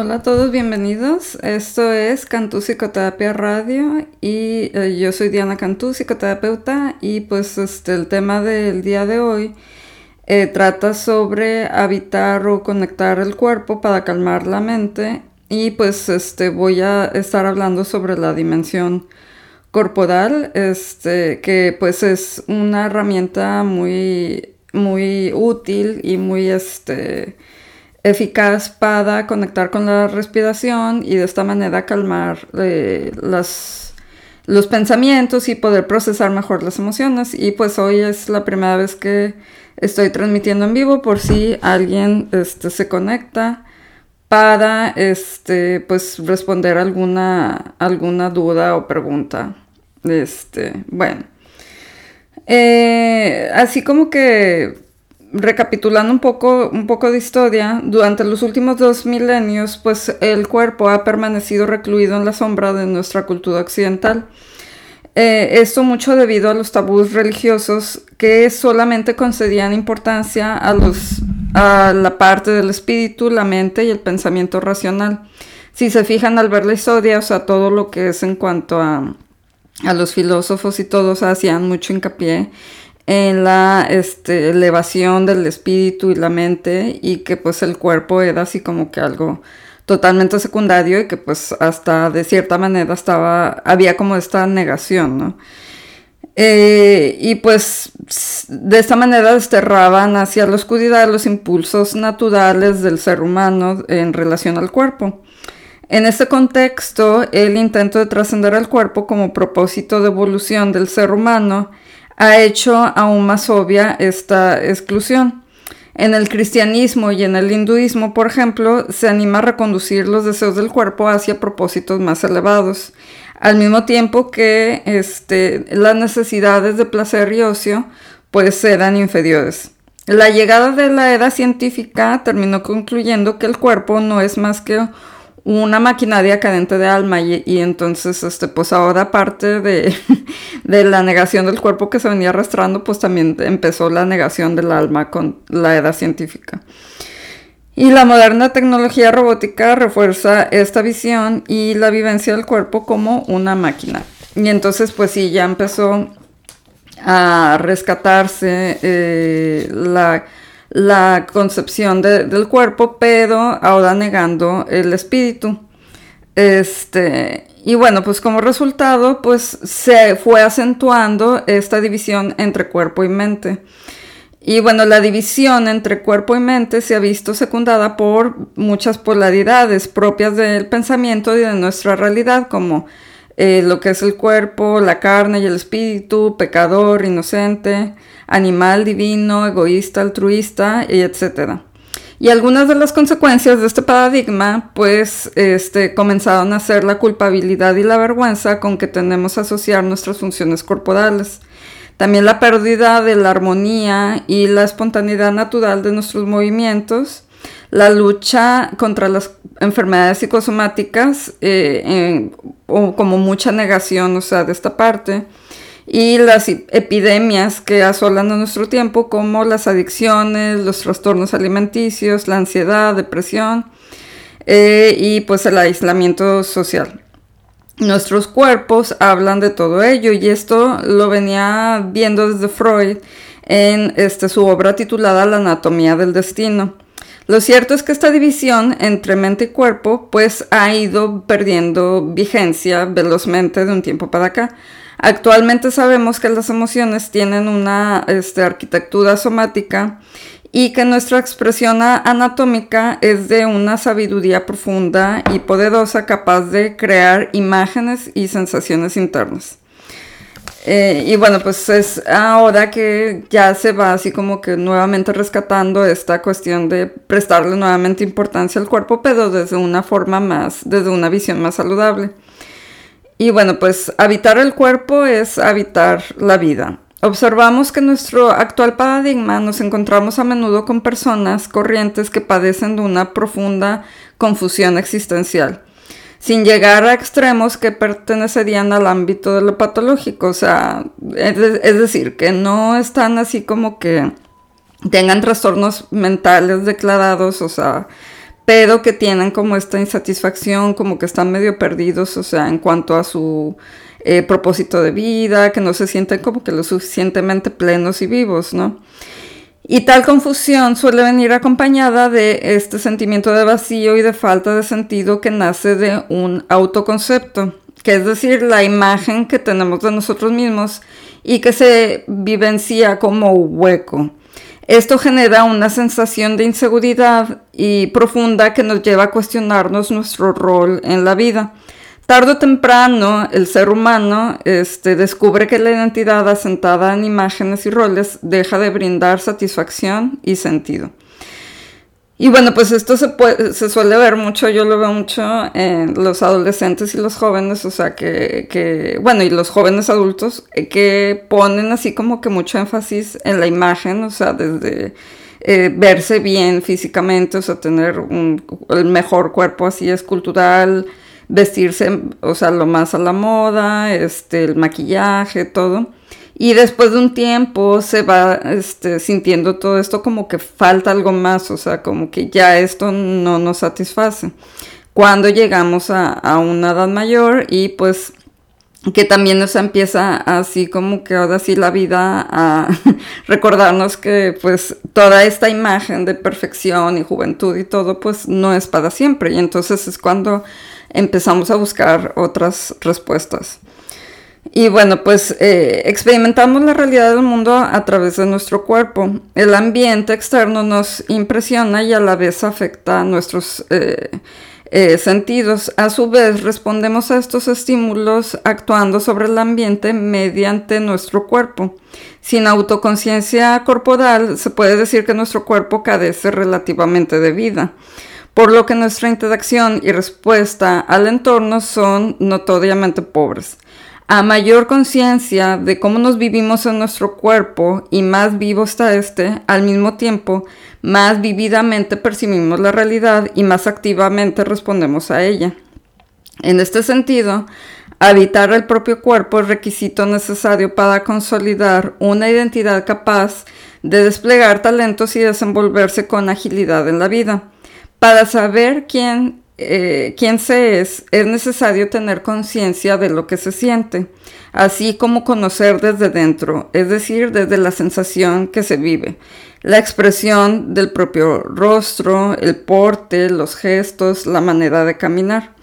Hola a todos, bienvenidos. Esto es Cantú Psicoterapia Radio y eh, yo soy Diana Cantú, psicoterapeuta y pues este, el tema del día de hoy eh, trata sobre habitar o conectar el cuerpo para calmar la mente y pues este, voy a estar hablando sobre la dimensión corporal, este, que pues es una herramienta muy, muy útil y muy este, eficaz para conectar con la respiración y de esta manera calmar eh, los pensamientos y poder procesar mejor las emociones. Y pues hoy es la primera vez que estoy transmitiendo en vivo por si alguien este, se conecta para este, pues, responder alguna, alguna duda o pregunta. Este, bueno. Eh, así como que recapitulando un poco, un poco de historia, durante los últimos dos milenios, pues el cuerpo ha permanecido recluido en la sombra de nuestra cultura occidental. Eh, esto mucho debido a los tabús religiosos que solamente concedían importancia a, los, a la parte del espíritu, la mente y el pensamiento racional. Si se fijan al ver la historia, o sea, todo lo que es en cuanto a, a los filósofos y todos hacían mucho hincapié en la este, elevación del espíritu y la mente y que pues el cuerpo era así como que algo totalmente secundario y que pues hasta de cierta manera estaba, había como esta negación, ¿no? Eh, y pues de esta manera desterraban hacia la oscuridad los impulsos naturales del ser humano en relación al cuerpo. En este contexto, el intento de trascender al cuerpo como propósito de evolución del ser humano ha hecho aún más obvia esta exclusión. En el cristianismo y en el hinduismo, por ejemplo, se anima a reconducir los deseos del cuerpo hacia propósitos más elevados, al mismo tiempo que este, las necesidades de placer y ocio pues eran inferiores. La llegada de la era científica terminó concluyendo que el cuerpo no es más que una maquinaria cadente de alma y, entonces este pues ahora parte de, de, la negación del cuerpo que se venía arrastrando pues también empezó la negación del alma con la edad científica. Y la moderna tecnología robótica refuerza esta visión y la vivencia del cuerpo como una máquina. Y entonces pues sí ya empezó a rescatarse eh, la la concepción del cuerpo, pero ahora negando el espíritu. Este, y bueno, pues como resultado, pues se fue acentuando esta división entre cuerpo y mente. Y bueno, la división entre cuerpo y mente se ha visto secundada por muchas polaridades propias del pensamiento y de nuestra realidad, como eh, lo que es el cuerpo, la carne y el espíritu, pecador, inocente, animal, divino, egoísta, altruista, etc. Y algunas de las consecuencias de este paradigma, pues, este, comenzaron a ser la culpabilidad y la vergüenza con que tendemos a asociar nuestras funciones corporales. También la pérdida de la armonía y la espontaneidad natural de nuestros movimientos, la lucha contra las enfermedades psicosomáticas, eh, o como mucha negación, o sea, de esta parte, y las epidemias que asolan a nuestro tiempo, como las adicciones, los trastornos alimenticios, la ansiedad, depresión eh, y pues el aislamiento social. Nuestros cuerpos hablan de todo ello y esto lo venía viendo desde Freud en este, su obra titulada La anatomía del destino. Lo cierto es que esta división entre mente y cuerpo pues ha ido perdiendo vigencia velozmente de un tiempo para acá. Actualmente sabemos que las emociones tienen una este, arquitectura somática y que nuestra expresión anatómica es de una sabiduría profunda y poderosa capaz de crear imágenes y sensaciones internas. Eh, y bueno, pues es ahora que ya se va así como que nuevamente rescatando esta cuestión de prestarle nuevamente importancia al cuerpo, pero desde una forma más, desde una visión más saludable. Y bueno, pues habitar el cuerpo es habitar la vida. Observamos que en nuestro actual paradigma nos encontramos a menudo con personas corrientes que padecen de una profunda confusión existencial sin llegar a extremos que pertenecerían al ámbito de lo patológico. O sea, es, decir, que no están así como que tengan trastornos mentales declarados, o sea, pero que tienen como esta insatisfacción, como que están medio perdidos, o sea, en cuanto a su eh, propósito de vida, que no se sienten como que lo suficientemente plenos y vivos, ¿no? Y tal confusión suele venir acompañada de este sentimiento de vacío y de falta de sentido que nace de un autoconcepto, que es decir, la imagen que tenemos de nosotros mismos y que se vivencia como hueco. Esto genera una sensación de inseguridad y profunda que nos lleva a cuestionarnos nuestro rol en la vida. Tardo o temprano, el ser humano este, descubre que la identidad asentada en imágenes y roles deja de brindar satisfacción y sentido. Y bueno, pues esto se, puede, se suele ver mucho, yo lo veo mucho en los adolescentes y los jóvenes, o sea, que, que, bueno, y los jóvenes adultos, eh, que ponen así como que mucho énfasis en la imagen, o sea, desde eh, verse bien físicamente, o sea, tener un, el mejor cuerpo así escultural, vestirse, o sea, lo más a la moda, este, el maquillaje, todo. Y después de un tiempo se va este, sintiendo todo esto como que falta algo más, o sea, como que ya esto no nos satisface. Cuando llegamos a, a una edad mayor y pues que también nos empieza así como que ahora sí la vida a recordarnos que pues toda esta imagen de perfección y juventud y todo pues no es para siempre y entonces es cuando empezamos a buscar otras respuestas. Y bueno, pues eh, experimentamos la realidad del mundo a través de nuestro cuerpo. El ambiente externo nos impresiona y a la vez afecta a nuestros eh, eh, sentidos. A su vez, respondemos a estos estímulos actuando sobre el ambiente mediante nuestro cuerpo. Sin autoconciencia corporal, se puede decir que nuestro cuerpo carece relativamente de vida por lo que nuestra interacción y respuesta al entorno son notoriamente pobres. A mayor conciencia de cómo nos vivimos en nuestro cuerpo y más vivo está este, al mismo tiempo, más vividamente percibimos la realidad y más activamente respondemos a ella. En este sentido, habitar el propio cuerpo es requisito necesario para consolidar una identidad capaz de desplegar talentos y desenvolverse con agilidad en la vida. Para saber quién, eh, quién se es, es necesario tener conciencia de lo que se siente, así como conocer desde dentro, es decir, desde la sensación que se vive, la expresión del propio rostro, el porte, los gestos, la manera de caminar.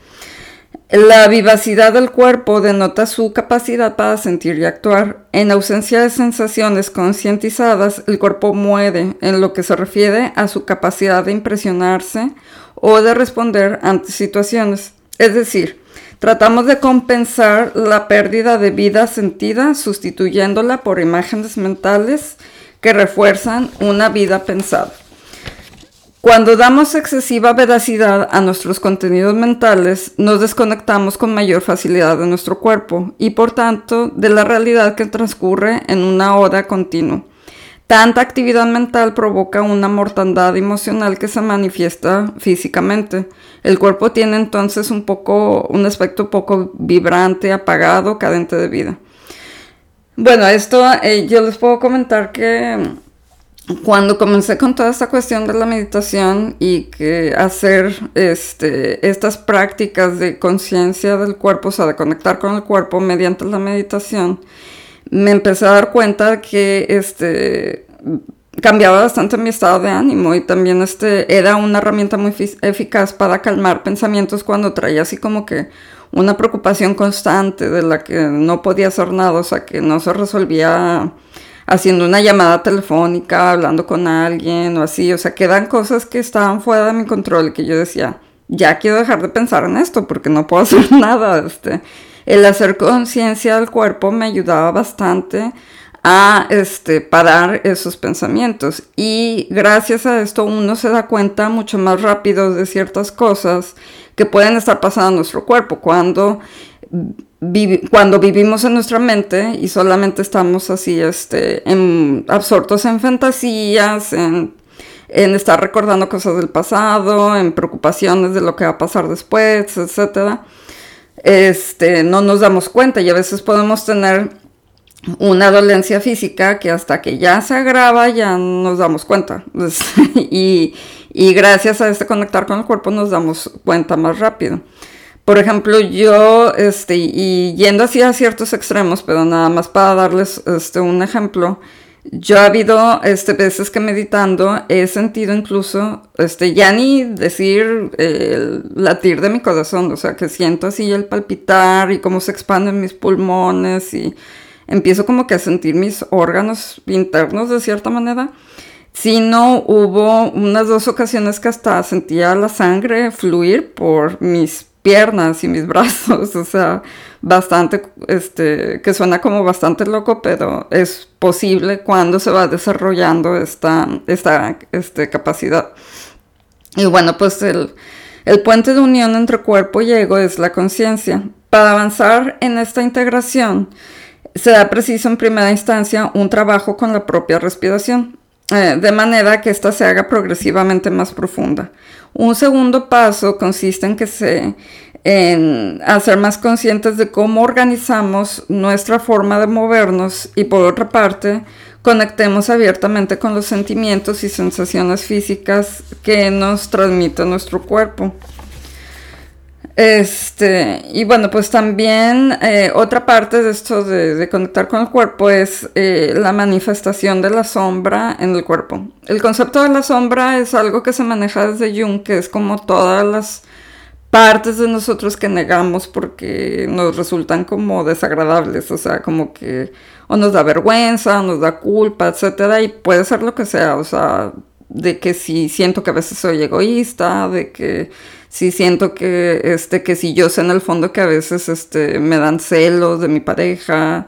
La vivacidad del cuerpo denota su capacidad para sentir y actuar. En ausencia de sensaciones concientizadas, el cuerpo muere en lo que se refiere a su capacidad de impresionarse o de responder ante situaciones. Es decir, tratamos de compensar la pérdida de vida sentida sustituyéndola por imágenes mentales que refuerzan una vida pensada. Cuando damos excesiva veracidad a nuestros contenidos mentales, nos desconectamos con mayor facilidad de nuestro cuerpo y por tanto de la realidad que transcurre en una hora continua. Tanta actividad mental provoca una mortandad emocional que se manifiesta físicamente. El cuerpo tiene entonces un poco, un aspecto poco vibrante, apagado, cadente de vida. Bueno, esto eh, yo les puedo comentar que cuando comencé con toda esta cuestión de la meditación y que hacer este, estas prácticas de conciencia del cuerpo, o sea, de conectar con el cuerpo mediante la meditación, me empecé a dar cuenta que este, cambiaba bastante mi estado de ánimo y también este, era una herramienta muy eficaz para calmar pensamientos cuando traía así como que una preocupación constante de la que no podía hacer nada, o sea, que no se resolvía haciendo una llamada telefónica, hablando con alguien o así, o sea, quedan cosas que estaban fuera de mi control que yo decía, ya quiero dejar de pensar en esto porque no puedo hacer nada. Este, el hacer conciencia del cuerpo me ayudaba bastante a este, parar esos pensamientos. Y gracias a esto uno se da cuenta mucho más rápido de ciertas cosas que pueden estar pasando en nuestro cuerpo. Cuando cuando vivimos en nuestra mente y solamente estamos así, este, absortos en fantasías, en, estar recordando cosas del pasado, en preocupaciones de lo que va a pasar después, etc. Este, no nos damos cuenta y a veces podemos tener una dolencia física que hasta que ya se agrava ya nos damos cuenta. y, y, gracias a este conectar con el cuerpo nos damos cuenta más rápido. Por ejemplo, yo, este, y yendo así a ciertos extremos, pero nada más para darles este, un ejemplo, yo ha habido este, veces que meditando he sentido incluso, este, ya ni decir el latir de mi corazón, o sea, que siento así el palpitar y cómo se expanden mis pulmones y empiezo como que a sentir mis órganos internos de cierta manera. Si no, hubo unas dos ocasiones que hasta sentía la sangre fluir por mis piernas y mis brazos, o sea, bastante, este, que suena como bastante loco, pero es posible cuando se va desarrollando esta, esta este, capacidad. Y bueno, pues el, el puente de unión entre cuerpo y ego es la conciencia. Para avanzar en esta integración, se da preciso en primera instancia un trabajo con la propia respiración, eh, de manera que ésta se haga progresivamente más profunda. Un segundo paso consiste en que se en hacer más conscientes de cómo organizamos nuestra forma de movernos y por otra parte conectemos abiertamente con los sentimientos y sensaciones físicas que nos transmite nuestro cuerpo. Este, y bueno, pues también eh, otra parte de esto de, conectar con el cuerpo es eh, la manifestación de la sombra en el cuerpo. El concepto de la sombra es algo que se maneja desde Jung, que es como todas las partes de nosotros que negamos porque nos resultan como desagradables, o sea, como que o nos da vergüenza, o nos da culpa, etcétera, y puede ser lo que sea, o sea, de que si siento que a veces soy egoísta, de que sí siento que, este, que si yo sé en el fondo que a veces, este, me dan celos de mi pareja,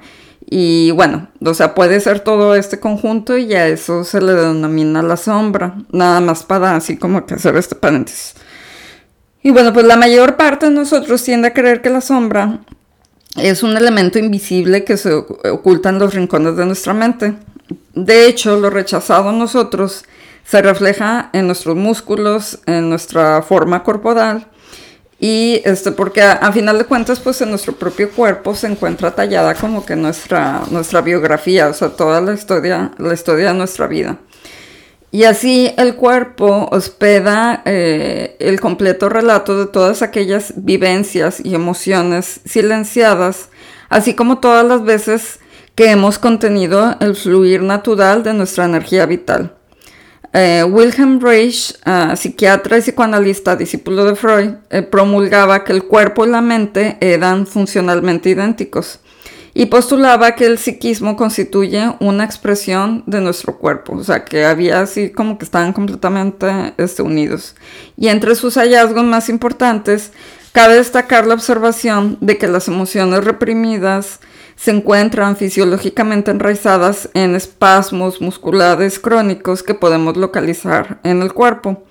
y bueno, o sea, puede ser todo este conjunto y a eso se le denomina la sombra, nada más para así como que hacer este paréntesis. Y bueno, pues la mayor parte de nosotros tiende a creer que la sombra es un elemento invisible que se oculta en los rincones de nuestra mente. De hecho, lo rechazado nosotros se refleja en nuestros músculos, en nuestra forma corporal y este, porque a, final de cuentas, pues en nuestro propio cuerpo se encuentra tallada como que nuestra, nuestra biografía, o sea, toda la historia, la historia de nuestra vida. Y así el cuerpo hospeda eh, el completo relato de todas aquellas vivencias y emociones silenciadas, así como todas las veces que hemos contenido el fluir natural de nuestra energía vital. Eh, Wilhelm Reich, ah, psiquiatra y psicoanalista, discípulo de Freud, eh, promulgaba que el cuerpo y la mente eran funcionalmente idénticos y postulaba que el psiquismo constituye una expresión de nuestro cuerpo, o sea, que había así como que estaban completamente este, unidos. Y entre sus hallazgos más importantes, cabe destacar la observación de que las emociones reprimidas se encuentran fisiológicamente enraizadas en espasmos musculares crónicos que podemos localizar en el cuerpo.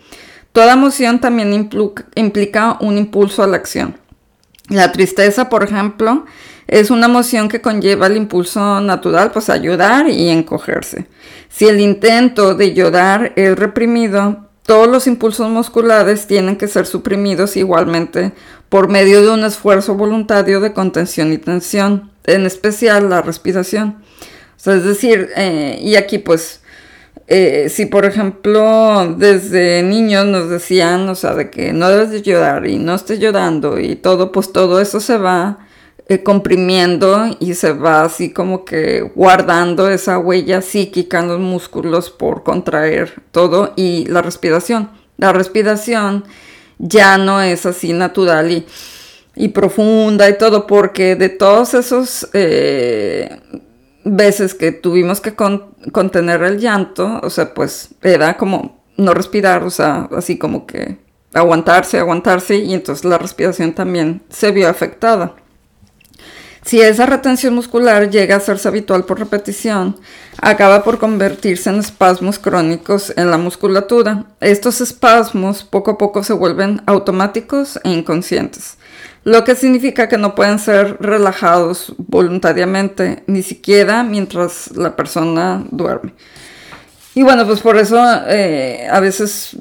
Toda emoción también implica un impulso a la acción. La tristeza, por ejemplo, es una emoción que conlleva el impulso natural, pues a llorar y encogerse. Si el intento de llorar es reprimido, todos los impulsos musculares tienen que ser suprimidos igualmente por medio de un esfuerzo voluntario de contención y tensión en especial la respiración. O sea, es decir, eh, y aquí pues, eh, si por ejemplo desde niños nos decían, o sea, de que no debes de llorar y no estés llorando y todo, pues todo eso se va eh, comprimiendo y se va así como que guardando esa huella psíquica en los músculos por contraer todo y la respiración. La respiración ya no es así natural y y profunda y todo, porque de todos esos eh, veces que tuvimos que contener el llanto, o sea, pues era como no respirar, o sea, así como que aguantarse, aguantarse, y entonces la respiración también se vio afectada. Si esa retención muscular llega a hacerse habitual por repetición, acaba por convertirse en espasmos crónicos en la musculatura. Estos espasmos poco a poco se vuelven automáticos e inconscientes lo que significa que no pueden ser relajados voluntariamente, ni siquiera mientras la persona duerme. Y bueno, pues por eso eh, a veces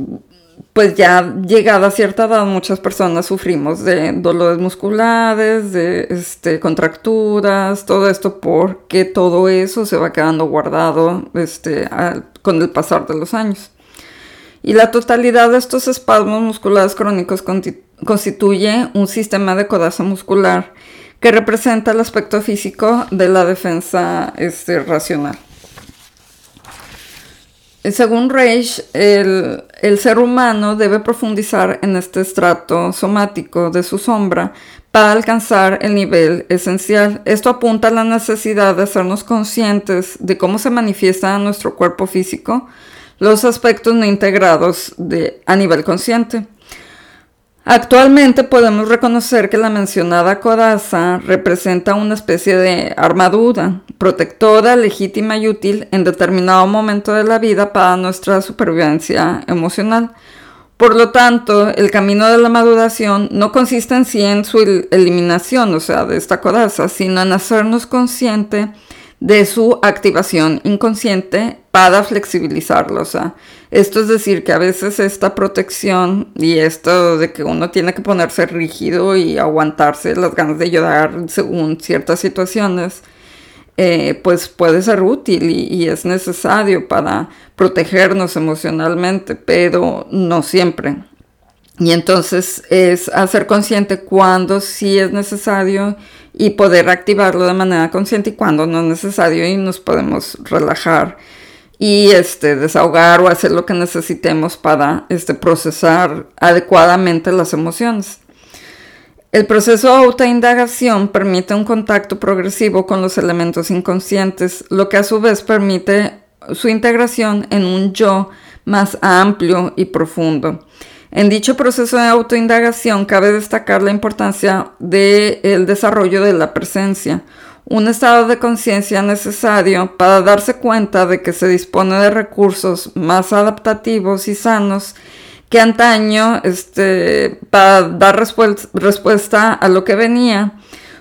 pues ya llegada a cierta edad muchas personas sufrimos de dolores musculares, de este, contracturas, todo esto porque todo eso se va quedando guardado este, con el pasar de los años. Y la totalidad de estos espasmos musculares crónicos constituye un sistema de codaza muscular que representa el aspecto físico de la defensa este, racional. Según Reich, el, ser humano debe profundizar en este estrato somático de su sombra para alcanzar el nivel esencial. Esto apunta a la necesidad de hacernos conscientes de cómo se manifiesta en nuestro cuerpo físico los aspectos no integrados a nivel consciente. Actualmente podemos reconocer que la mencionada coraza representa una especie de armadura protectora, legítima y útil en determinado momento de la vida para nuestra supervivencia emocional. Por lo tanto, el camino de la maduración no consiste en sí en su eliminación, o sea, de esta coraza, sino en hacernos consciente de su activación inconsciente para flexibilizarlo. O sea, esto es decir que a veces esta protección y esto de que uno tiene que ponerse rígido y aguantarse las ganas de llorar según ciertas situaciones, eh, pues puede ser útil y, es necesario para protegernos emocionalmente, pero no siempre. Y entonces es hacer consciente cuando sí es necesario y poder activarlo de manera consciente y cuando no es necesario y nos podemos relajar y este, desahogar o hacer lo que necesitemos para este, procesar adecuadamente las emociones. El proceso de autoindagación permite un contacto progresivo con los elementos inconscientes, lo que a su vez permite su integración en un yo más amplio y profundo. En dicho proceso de autoindagación cabe destacar la importancia del desarrollo de la presencia, un estado de conciencia necesario para darse cuenta de que se dispone de recursos más adaptativos y sanos que antaño este, para dar respuesta a lo que venía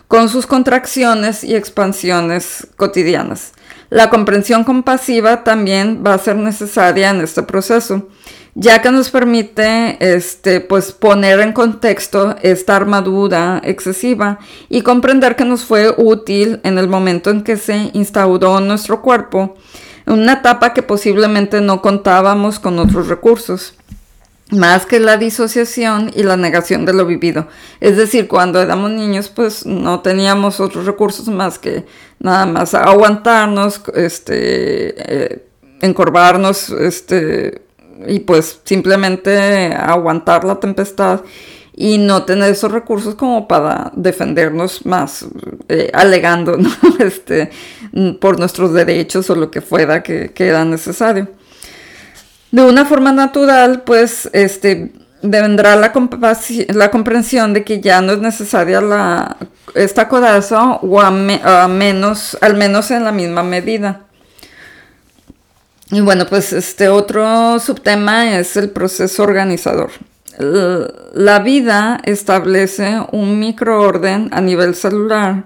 con sus contracciones y expansiones cotidianas. La comprensión compasiva también va a ser necesaria en este proceso ya que nos permite este, pues, poner en contexto esta armadura excesiva y comprender que nos fue útil en el momento en que se instauró nuestro cuerpo, una etapa que posiblemente no contábamos con otros recursos más que la disociación y la negación de lo vivido. Es decir, cuando éramos niños, pues no teníamos otros recursos más que nada más aguantarnos, este, eh, encorvarnos, este, y pues simplemente aguantar la tempestad y no tener esos recursos como para defendernos más, eh, alegando este, por nuestros derechos o lo que fuera que, era necesario. De una forma natural, pues, este, vendrá la, la comprensión de que ya no es necesaria la, esta codaza o a menos, al menos en la misma medida. Y bueno, pues este otro subtema es el proceso organizador. La vida establece un microorden a nivel celular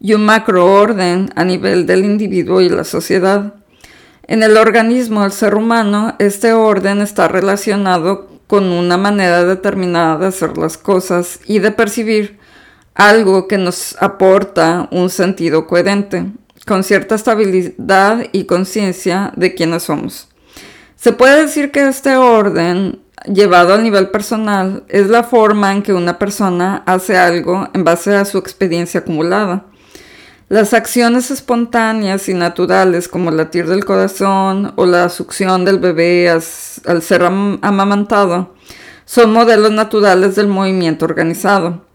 y un macroorden a nivel del individuo y la sociedad. En el organismo del ser humano, este orden está relacionado con una manera determinada de hacer las cosas y de percibir algo que nos aporta un sentido coherente con cierta estabilidad y conciencia de quiénes somos. Se puede decir que este orden, llevado al nivel personal, es la forma en que una persona hace algo en base a su experiencia acumulada. Las acciones espontáneas y naturales como el latir del corazón o la succión del bebé al ser amamantado son modelos naturales del movimiento organizado.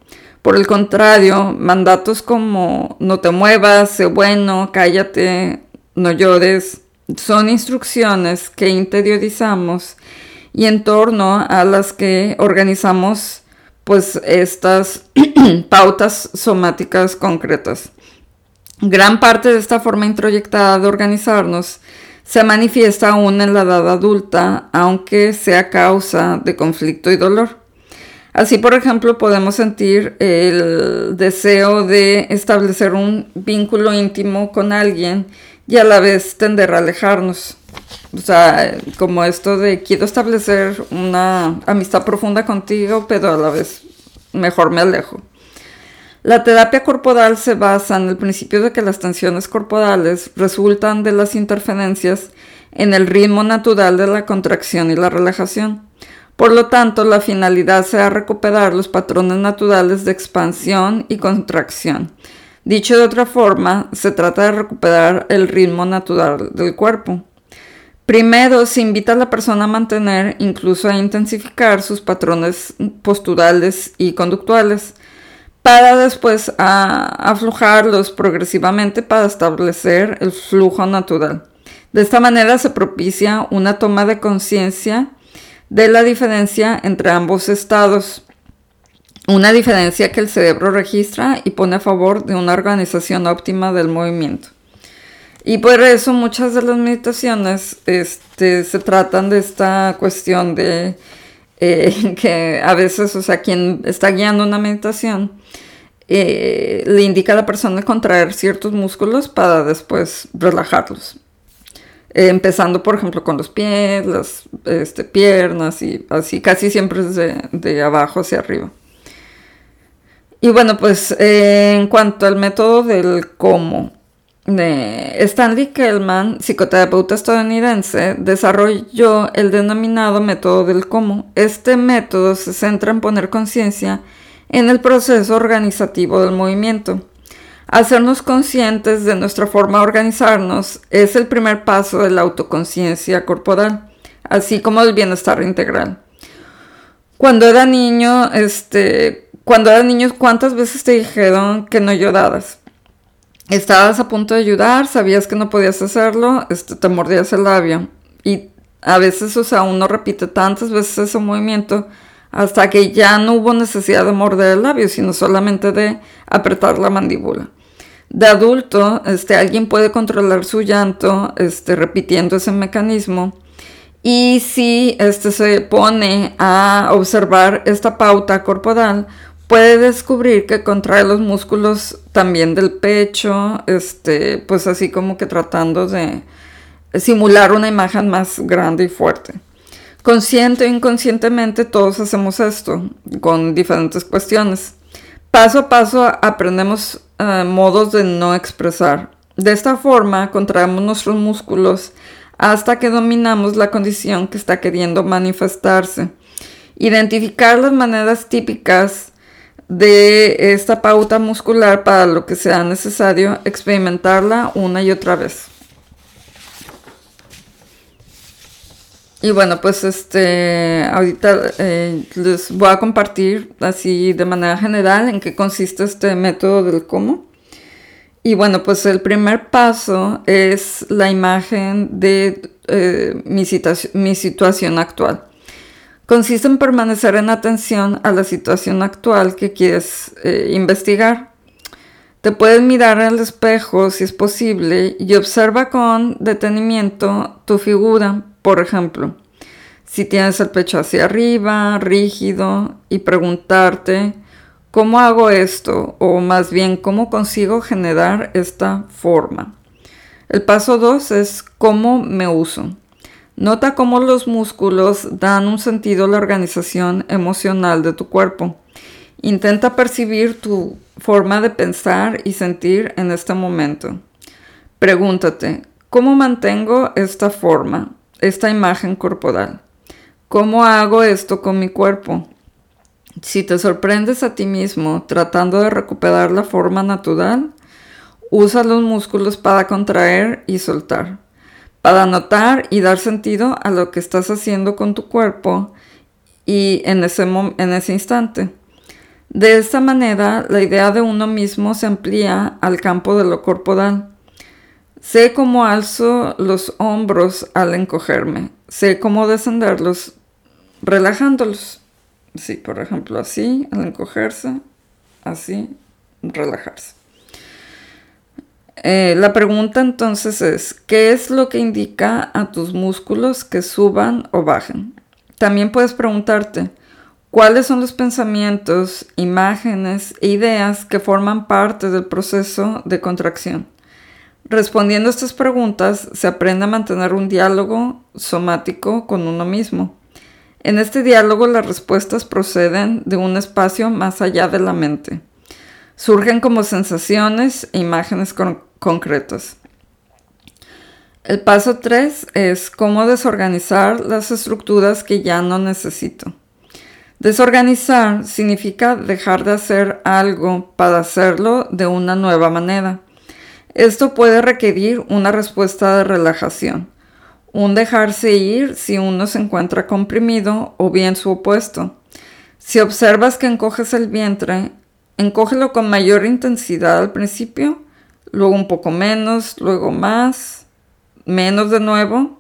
Por el contrario, mandatos como no te muevas, sé bueno, cállate, no llores, son instrucciones que interiorizamos y en torno a las que organizamos pues estas pautas somáticas concretas. Gran parte de esta forma introyectada de organizarnos se manifiesta aún en la edad adulta, aunque sea causa de conflicto y dolor. Así, por ejemplo, podemos sentir el deseo de establecer un vínculo íntimo con alguien, y a la vez tender a alejarnos. O sea, como esto de quiero establecer una amistad profunda contigo, pero a la vez mejor me alejo. La terapia corporal se basa en el principio de que las tensiones corporales resultan de las interferencias en el ritmo natural de la contracción y la relajación. Por lo tanto, la finalidad será recuperar los patrones naturales de expansión y contracción. Dicho de otra forma, se trata de recuperar el ritmo natural del cuerpo. Primero, se invita a la persona a mantener, incluso a intensificar sus patrones posturales y conductuales, para después aflojarlos progresivamente para establecer el flujo natural. De esta manera se propicia una toma de conciencia de la diferencia entre ambos estados, una diferencia que el cerebro registra y pone a favor de una organización óptima del movimiento. Y por eso muchas de las meditaciones este, se tratan de esta cuestión de eh, que a veces, o sea, quien está guiando una meditación, eh, le indica a la persona contraer ciertos músculos para después relajarlos. Eh, empezando, por ejemplo, con los pies, las este, piernas y así, casi siempre es de abajo hacia arriba. Y bueno, pues en cuanto al método del cómo, Stanley Kellman, psicoterapeuta estadounidense, desarrolló el denominado método del cómo. Este método se centra en poner conciencia en el proceso organizativo del movimiento. Hacernos conscientes de nuestra forma de organizarnos es el primer paso de la autoconciencia corporal, así como del bienestar integral. Cuando era niño, este, cuando era niño, ¿cuántas veces te dijeron que no lloraras? estabas a punto de ayudar, sabías que no podías hacerlo, este, te mordías el labio. Y a veces, o sea, uno repite tantas veces ese movimiento hasta que ya no hubo necesidad de morder el labio, sino solamente de apretar la mandíbula. De adulto, este, alguien puede controlar su llanto este, repitiendo ese mecanismo. Y si este, se pone a observar esta pauta corporal, puede descubrir que contrae los músculos también del pecho, este, pues así como que tratando de simular una imagen más grande y fuerte. Consciente o inconscientemente todos hacemos esto con diferentes cuestiones. Paso a paso aprendemos eh, modos de no expresar. De esta forma contraemos nuestros músculos hasta que dominamos la condición que está queriendo manifestarse. Identificar las maneras típicas de esta pauta muscular para lo que sea necesario experimentarla una y otra vez. Y bueno, pues este, ahorita eh, les voy a compartir así de manera general en qué consiste este método del cómo. Y bueno, pues el primer paso es la imagen de eh, mi, mi situación actual consiste en permanecer en atención a la situación actual que quieres eh, investigar. Te puedes mirar al espejo si es posible y observa con detenimiento tu figura, por ejemplo, si tienes el pecho hacia arriba, rígido, y preguntarte, ¿cómo hago esto? O más bien, ¿cómo consigo generar esta forma? El paso 2 es cómo me uso. Nota cómo los músculos dan un sentido a la organización emocional de tu cuerpo. Intenta percibir tu forma de pensar y sentir en este momento. Pregúntate, ¿cómo mantengo esta forma, esta imagen corporal? ¿Cómo hago esto con mi cuerpo? Si te sorprendes a ti mismo tratando de recuperar la forma natural, usa los músculos para contraer y soltar para notar y dar sentido a lo que estás haciendo con tu cuerpo y en ese, en ese instante. De esta manera, la idea de uno mismo se amplía al campo de lo corporal. Sé cómo alzo los hombros al encogerme. Sé cómo descenderlos relajándolos. Sí, por ejemplo, así, al encogerse, así, relajarse. Eh, la pregunta entonces es, ¿qué es lo que indica a tus músculos que suban o bajen? También puedes preguntarte, ¿cuáles son los pensamientos, imágenes e ideas que forman parte del proceso de contracción? Respondiendo a estas preguntas, se aprende a mantener un diálogo somático con uno mismo. En este diálogo las respuestas proceden de un espacio más allá de la mente. Surgen como sensaciones e imágenes concretas. El paso 3 es cómo desorganizar las estructuras que ya no necesito. Desorganizar significa dejar de hacer algo para hacerlo de una nueva manera. Esto puede requerir una respuesta de relajación, un dejarse ir si uno se encuentra comprimido o bien su opuesto. Si observas que encoges el vientre, encógelo con mayor intensidad al principio, luego un poco menos, luego más, menos de nuevo,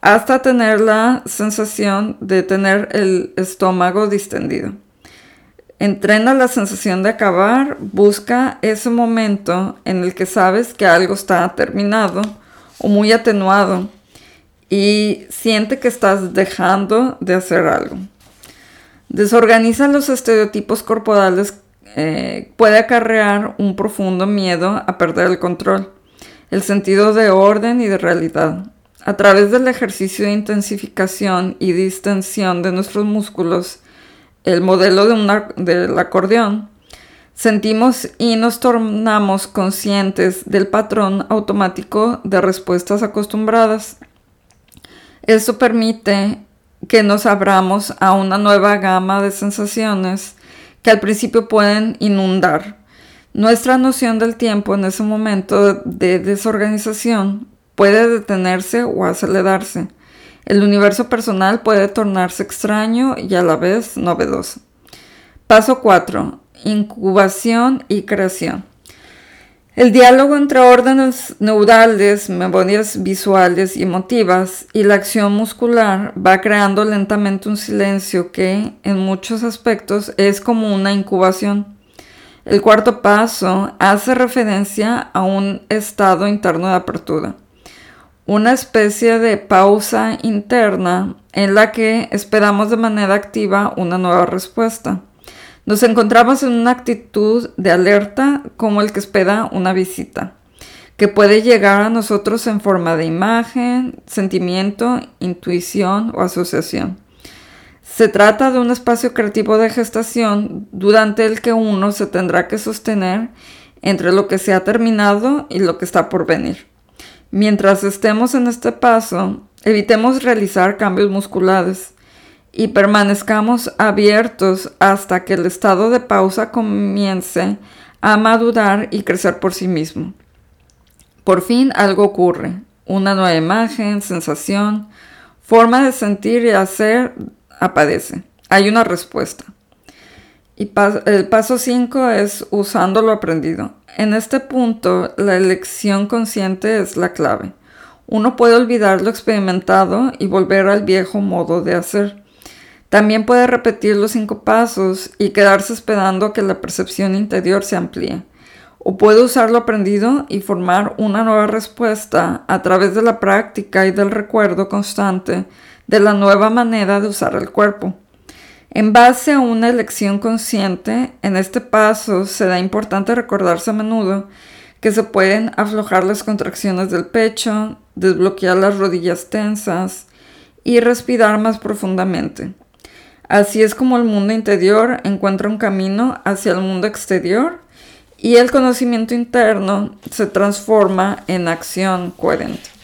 hasta tener la sensación de tener el estómago distendido. Entrena la sensación de acabar, busca ese momento en el que sabes que algo está terminado o muy atenuado y siente que estás dejando de hacer algo. Desorganiza los estereotipos corporales, eh, puede acarrear un profundo miedo a perder el control, el sentido de orden y de realidad. A través del ejercicio de intensificación y distensión de nuestros músculos, el modelo de del acordeón, sentimos y nos tornamos conscientes del patrón automático de respuestas acostumbradas. Esto permite que nos abramos a una nueva gama de sensaciones que al principio pueden inundar. Nuestra noción del tiempo en ese momento de desorganización puede detenerse o acelerarse. El universo personal puede tornarse extraño y a la vez novedoso. Paso 4. Incubación y creación. El diálogo entre órdenes neurales, memorias visuales y emotivas y la acción muscular va creando lentamente un silencio que, en muchos aspectos, es como una incubación. El cuarto paso hace referencia a un estado interno de apertura una especie de pausa interna en la que esperamos de manera activa una nueva respuesta. Nos encontramos en una actitud de alerta como el que espera una visita, que puede llegar a nosotros en forma de imagen, sentimiento, intuición o asociación. Se trata de un espacio creativo de gestación durante el que uno se tendrá que sostener entre lo que se ha terminado y lo que está por venir. Mientras estemos en este paso, evitemos realizar cambios musculares y permanezcamos abiertos hasta que el estado de pausa comience a madurar y crecer por sí mismo. Por fin algo ocurre, una nueva imagen, sensación, forma de sentir y hacer aparece. Hay una respuesta. Y el paso 5 es usando lo aprendido. En este punto, la elección consciente es la clave. Uno puede olvidar lo experimentado y volver al viejo modo de hacer. También puede repetir los cinco pasos y quedarse esperando que la percepción interior se amplíe. O puede usar lo aprendido y formar una nueva respuesta a través de la práctica y del recuerdo constante de la nueva manera de usar el cuerpo. En base a una elección consciente, en este paso será importante recordarse a menudo que se pueden aflojar las contracciones del pecho, desbloquear las rodillas tensas y respirar más profundamente. Así es como el mundo interior encuentra un camino hacia el mundo exterior y el conocimiento interno se transforma en acción coherente.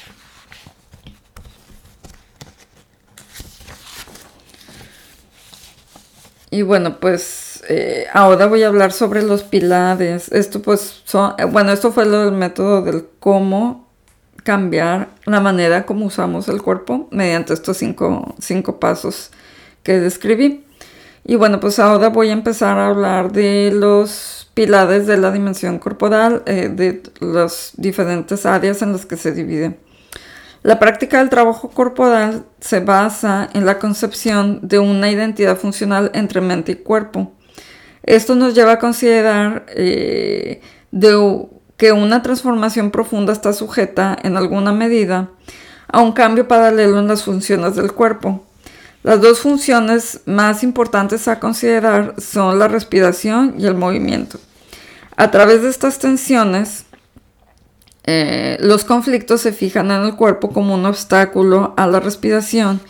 Y bueno, pues eh, ahora voy a hablar sobre los pilares. Esto pues son, eh, bueno, esto fue el método del cómo cambiar la manera como usamos el cuerpo mediante estos cinco, cinco pasos que describí. Y bueno, pues ahora voy a empezar a hablar de los pilares de la dimensión corporal, eh, de las diferentes áreas en las que se divide. La práctica del trabajo corporal se basa en la concepción de una identidad funcional entre mente y cuerpo. Esto nos lleva a considerar eh, que una transformación profunda está sujeta en alguna medida a un cambio paralelo en las funciones del cuerpo. Las dos funciones más importantes a considerar son la respiración y el movimiento. A través de estas tensiones, Eh, los conflictos se fijan en el cuerpo como un obstáculo a la respiración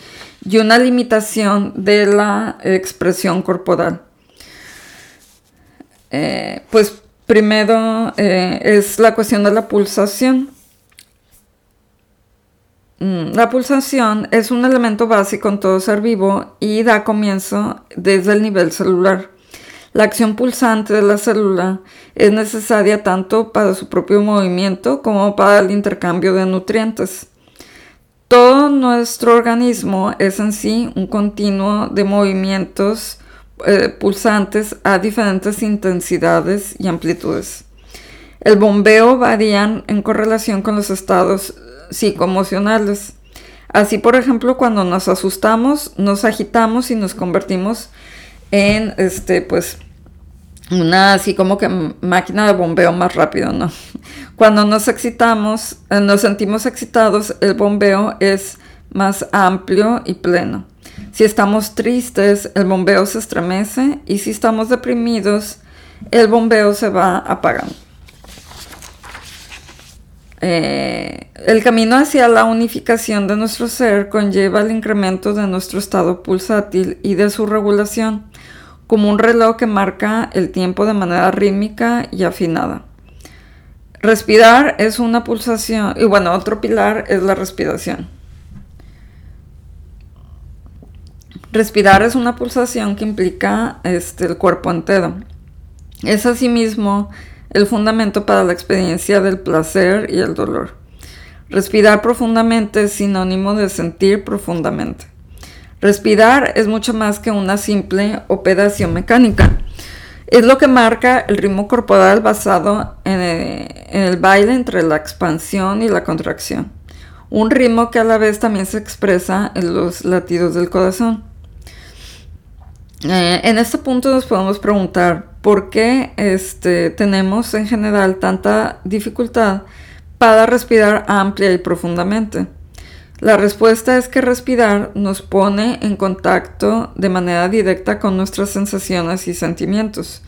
y una limitación de la expresión corporal. Eh, pues primero eh, es la cuestión de la pulsación. Mm, la pulsación es un elemento básico en todo ser vivo y da comienzo desde el nivel celular. La acción pulsante de la célula es necesaria tanto para su propio movimiento como para el intercambio de nutrientes. Todo nuestro organismo es en sí un continuo de movimientos eh, pulsantes a diferentes intensidades y amplitudes. El bombeo varía en correlación con los estados psicoemocionales. Así, por ejemplo, cuando nos asustamos, nos agitamos y nos convertimos en este, pues, una así como que máquina de bombeo más rápido, ¿no? Cuando nos excitamos, eh, nos sentimos excitados, el bombeo es más amplio y pleno. Si estamos tristes, el bombeo se estremece y si estamos deprimidos, el bombeo se va apagando. Eh, el camino hacia la unificación de nuestro ser conlleva el incremento de nuestro estado pulsátil y de su regulación como un reloj que marca el tiempo de manera rítmica y afinada. Respirar es una pulsación y bueno, otro pilar es la respiración. Respirar es una pulsación que implica este, el cuerpo entero. Es asimismo el fundamento para la experiencia del placer y el dolor. Respirar profundamente es sinónimo de sentir profundamente. Respirar es mucho más que una simple operación mecánica. Es lo que marca el ritmo corporal basado en el, baile entre la expansión y la contracción. Un ritmo que a la vez también se expresa en los latidos del corazón. Eh, en este punto nos podemos preguntar por qué este, tenemos en general tanta dificultad para respirar amplia y profundamente. La respuesta es que respirar nos pone en contacto de manera directa con nuestras sensaciones y sentimientos.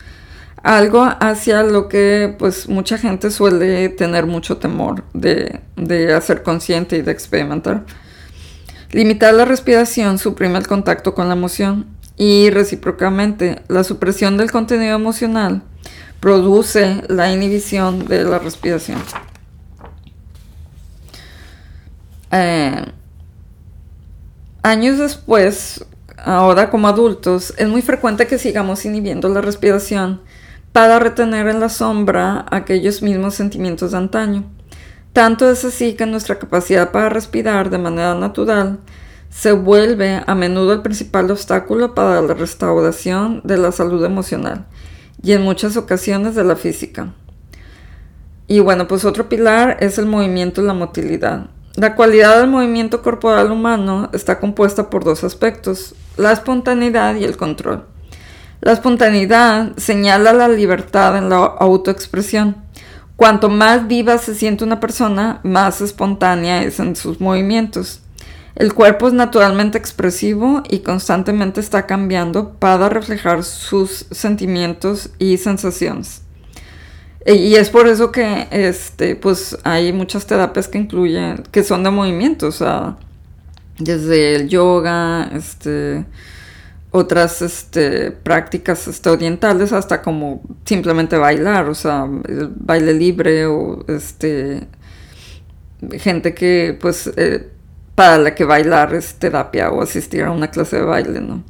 Algo hacia lo que pues mucha gente suele tener mucho temor de, de hacer consciente y de experimentar. Limitar la respiración suprime el contacto con la emoción y recíprocamente la supresión del contenido emocional produce la inhibición de la respiración. Eh, años después, ahora como adultos, es muy frecuente que sigamos inhibiendo la respiración para retener en la sombra aquellos mismos sentimientos de antaño. Tanto es así que nuestra capacidad para respirar de manera natural se vuelve a menudo el principal obstáculo para la restauración de la salud emocional y en muchas ocasiones de la física. Y bueno, pues otro pilar es el movimiento y la motilidad. La cualidad del movimiento corporal humano está compuesta por dos aspectos, la espontaneidad y el control. La espontaneidad señala la libertad en la autoexpresión. Cuanto más viva se siente una persona, más espontánea es en sus movimientos. El cuerpo es naturalmente expresivo y constantemente está cambiando para reflejar sus sentimientos y sensaciones. Y es por eso que este, pues hay muchas terapias que incluyen, que son de movimiento, o sea, desde el yoga, este, otras este, prácticas este, orientales hasta como simplemente bailar, o sea, baile libre o este, gente que pues eh, para la que bailar es terapia o asistir a una clase de baile, ¿no?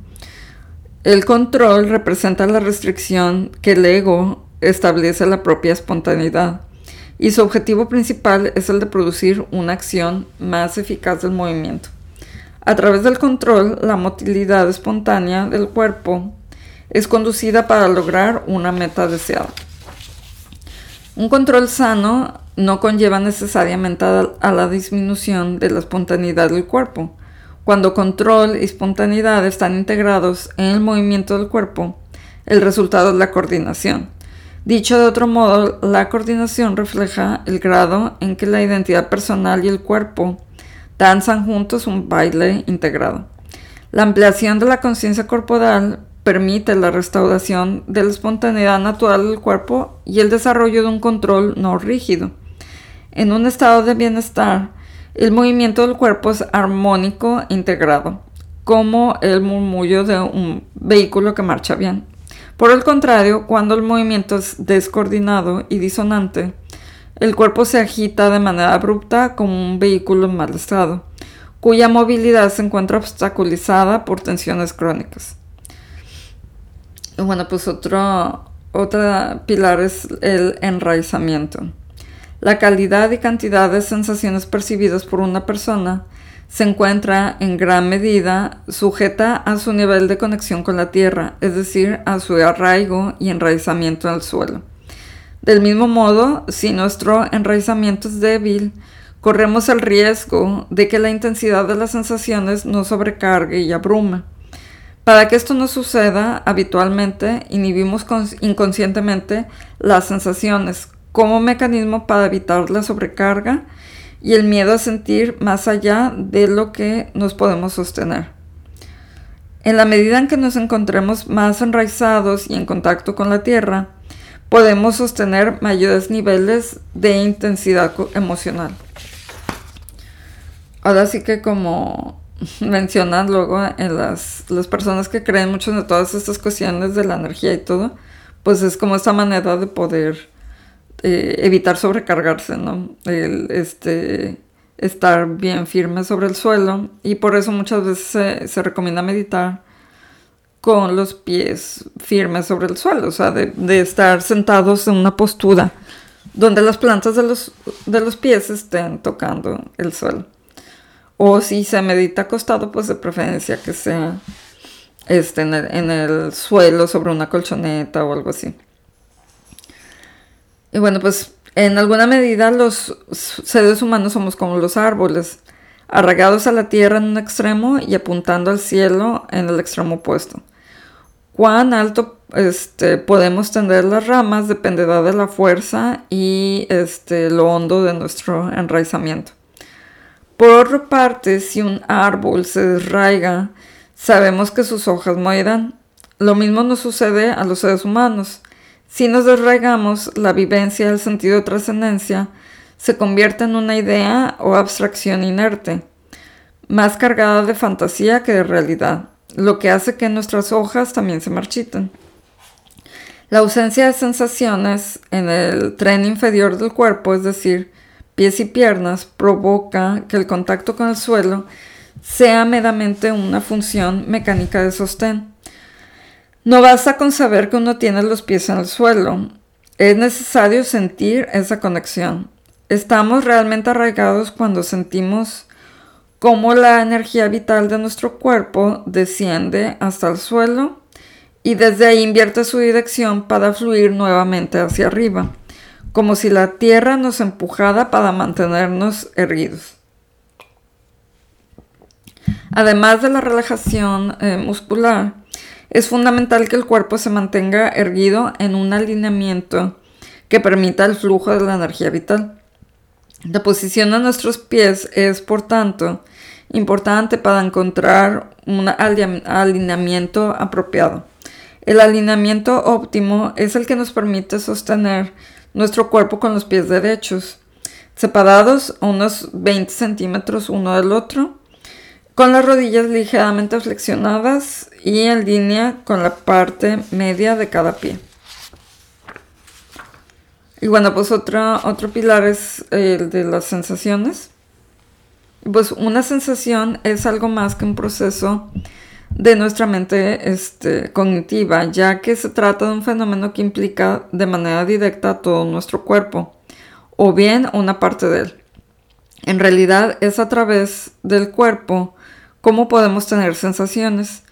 El control representa la restricción que el ego establece la propia espontaneidad y su objetivo principal es el de producir una acción más eficaz del movimiento. A través del control, la motilidad espontánea del cuerpo es conducida para lograr una meta deseada. Un control sano no conlleva necesariamente a la disminución de la espontaneidad del cuerpo. Cuando control y espontaneidad están integrados en el movimiento del cuerpo, el resultado es la coordinación. Dicho de otro modo, la coordinación refleja el grado en que la identidad personal y el cuerpo danzan juntos un baile integrado. La ampliación de la conciencia corporal permite la restauración de la espontaneidad natural del cuerpo y el desarrollo de un control no rígido. En un estado de bienestar, el movimiento del cuerpo es armónico e integrado, como el murmullo de un vehículo que marcha bien. Por el contrario, cuando el movimiento es descoordinado y disonante, el cuerpo se agita de manera abrupta como un vehículo en mal estado, cuya movilidad se encuentra obstaculizada por tensiones crónicas. Bueno, pues otro, otro pilar es el enraizamiento. La calidad y cantidad de sensaciones percibidas por una persona se encuentra en gran medida sujeta a su nivel de conexión con la tierra, es decir, a su arraigo y enraizamiento en el suelo. Del mismo modo, si nuestro enraizamiento es débil, corremos el riesgo de que la intensidad de las sensaciones nos sobrecargue y abrume. Para que esto no suceda, habitualmente inhibimos inconscientemente las sensaciones como mecanismo para evitar la sobrecarga y el miedo a sentir más allá de lo que nos podemos sostener. En la medida en que nos encontremos más enraizados y en contacto con la tierra, podemos sostener mayores niveles de intensidad emocional. Ahora sí que como mencionan luego en las, personas que creen mucho en todas estas cuestiones de la energía y todo, pues es como esta manera de poder eh, evitar sobrecargarse, ¿no? El, este, estar bien firme sobre el suelo y por eso muchas veces se recomienda meditar con los pies firmes sobre el suelo, o sea, de, estar sentados en una postura donde las plantas de los, de los pies estén tocando el suelo. O si se medita acostado, pues de preferencia que sea este, en, el, en el suelo sobre una colchoneta o algo así. Y bueno, pues en alguna medida los seres humanos somos como los árboles, arraigados a la tierra en un extremo y apuntando al cielo en el extremo opuesto cuán alto este, podemos tender las ramas dependerá de la fuerza y este, lo hondo de nuestro enraizamiento. Por otra parte, si un árbol se desraiga, sabemos que sus hojas morirán. Lo mismo nos sucede a los seres humanos. Si nos desraigamos, la vivencia del sentido de trascendencia se convierte en una idea o abstracción inerte, más cargada de fantasía que de realidad lo que hace que nuestras hojas también se marchiten. La ausencia de sensaciones en el tren inferior del cuerpo, es decir, pies y piernas, provoca que el contacto con el suelo sea meramente una función mecánica de sostén. No basta con saber que uno tiene los pies en el suelo, es necesario sentir esa conexión. Estamos realmente arraigados cuando sentimos cómo la energía vital de nuestro cuerpo desciende hasta el suelo y desde ahí invierte su dirección para fluir nuevamente hacia arriba, como si la tierra nos empujara para mantenernos erguidos. Además de la relajación eh, muscular, es fundamental que el cuerpo se mantenga erguido en un alineamiento que permita el flujo de la energía vital. La posición de nuestros pies es, por tanto, importante para encontrar un alineamiento apropiado. El alineamiento óptimo es el que nos permite sostener nuestro cuerpo con los pies derechos, separados unos 20 centímetros uno del otro, con las rodillas ligeramente flexionadas y en línea con la parte media de cada pie. Y bueno, pues otro, otro pilar es el de las sensaciones. Pues una sensación es algo más que un proceso de nuestra mente este, cognitiva, ya que se trata de un fenómeno que implica de manera directa todo nuestro cuerpo, o bien una parte de él. En realidad es a través del cuerpo cómo podemos tener sensaciones.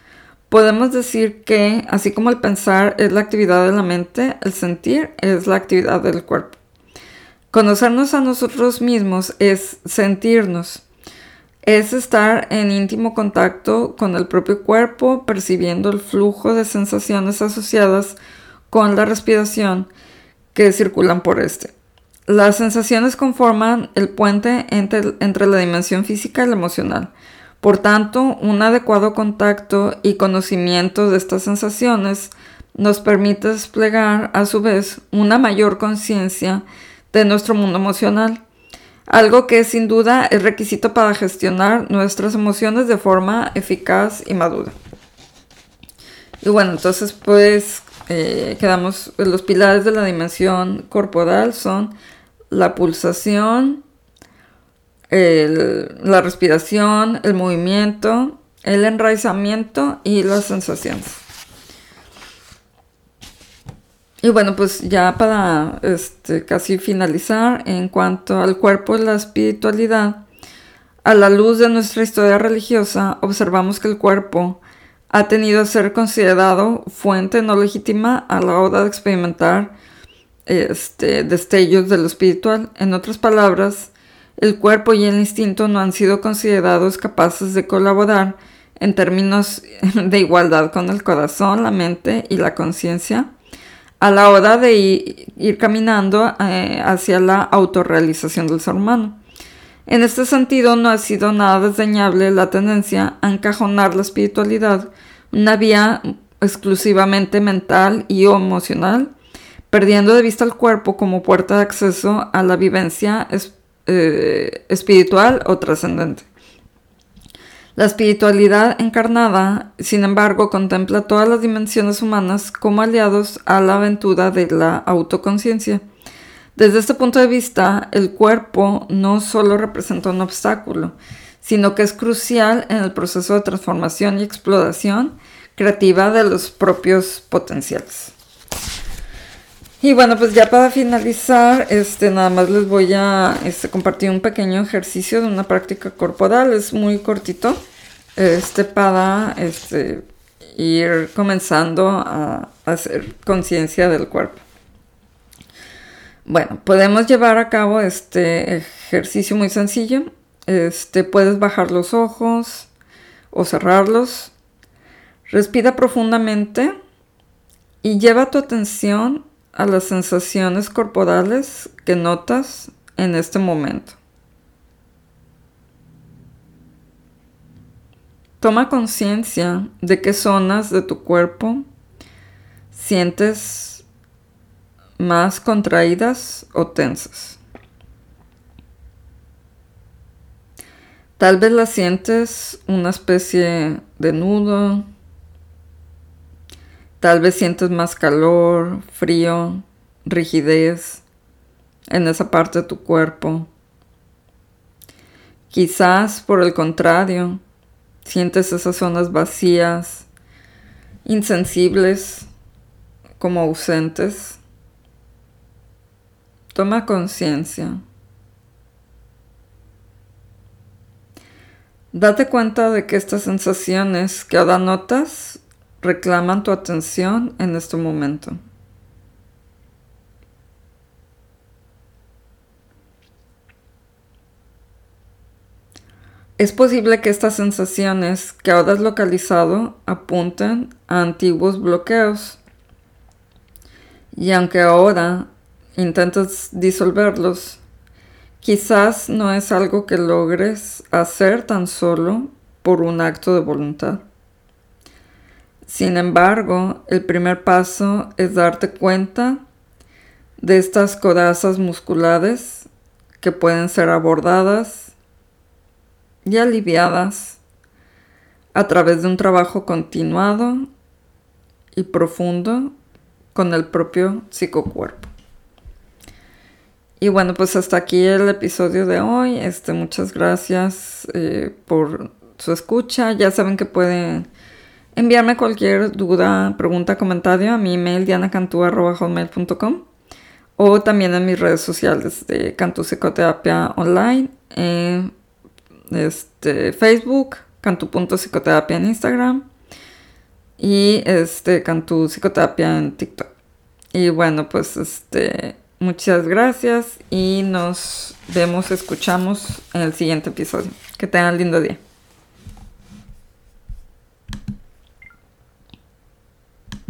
Podemos decir que, así como el pensar es la actividad de la mente, el sentir es la actividad del cuerpo. Conocernos a nosotros mismos es sentirnos. Es estar en íntimo contacto con el propio cuerpo, percibiendo el flujo de sensaciones asociadas con la respiración que circulan por este. Las sensaciones conforman el puente entre, entre la dimensión física y la emocional. Por tanto, un adecuado contacto y conocimiento de estas sensaciones nos permite desplegar a su vez una mayor conciencia de nuestro mundo emocional, algo que sin duda es requisito para gestionar nuestras emociones de forma eficaz y madura. Y bueno, entonces pues eh, quedamos, los pilares de la dimensión corporal son la pulsación, la respiración, el movimiento, el enraizamiento y las sensaciones. Y bueno, pues ya para este, casi finalizar, en cuanto al cuerpo y la espiritualidad, a la luz de nuestra historia religiosa, observamos que el cuerpo ha tenido a ser considerado fuente no legítima a la hora de experimentar este, destellos de lo espiritual. En otras palabras, el cuerpo y el instinto no han sido considerados capaces de colaborar en términos de igualdad con el corazón, la mente y la conciencia a la hora de ir, caminando eh, hacia la autorrealización del ser humano. En este sentido, no ha sido nada desdeñable la tendencia a encajonar la espiritualidad, una vía exclusivamente mental y emocional, perdiendo de vista el cuerpo como puerta de acceso a la vivencia eh, espiritual o trascendente. La espiritualidad encarnada, sin embargo, contempla todas las dimensiones humanas como aliados a la aventura de la autoconciencia. Desde este punto de vista, el cuerpo no solo representa un obstáculo, sino que es crucial en el proceso de transformación y exploración creativa de los propios potenciales. Y bueno, pues ya para finalizar, este, nada más les voy a este, compartir un pequeño ejercicio de una práctica corporal, es muy cortito, este, para este, ir comenzando a, hacer conciencia del cuerpo. Bueno, podemos llevar a cabo este ejercicio muy sencillo. Este, puedes bajar los ojos o cerrarlos. Respira profundamente y lleva tu atención a las sensaciones corporales que notas en este momento. Toma conciencia de qué zonas de tu cuerpo sientes más contraídas o tensas. Tal vez la sientes una especie de nudo, Tal vez sientes más calor, frío, rigidez en esa parte de tu cuerpo. Quizás por el contrario, sientes esas zonas vacías, insensibles, como ausentes. Toma conciencia. Date cuenta de que estas sensaciones que ahora notas reclaman tu atención en este momento. Es posible que estas sensaciones que ahora has localizado apunten a antiguos bloqueos. Y aunque ahora intentas disolverlos, quizás no es algo que logres hacer tan solo por un acto de voluntad. Sin embargo, el primer paso es darte cuenta de estas corazas musculares que pueden ser abordadas y aliviadas a través de un trabajo continuado y profundo con el propio psicocuerpo. Y bueno, pues hasta aquí el episodio de hoy. Este, muchas gracias eh, por su escucha. Ya saben que pueden enviarme cualquier duda, pregunta, comentario a mi email dianacantú.com o también en mis redes sociales de Cantú Psicoterapia Online, en este, Facebook, Cantú.psicoterapia en Instagram y este, Cantú Psicoterapia en TikTok. Y bueno, pues este, muchas gracias y nos vemos, escuchamos en el siguiente episodio. Que tengan lindo día.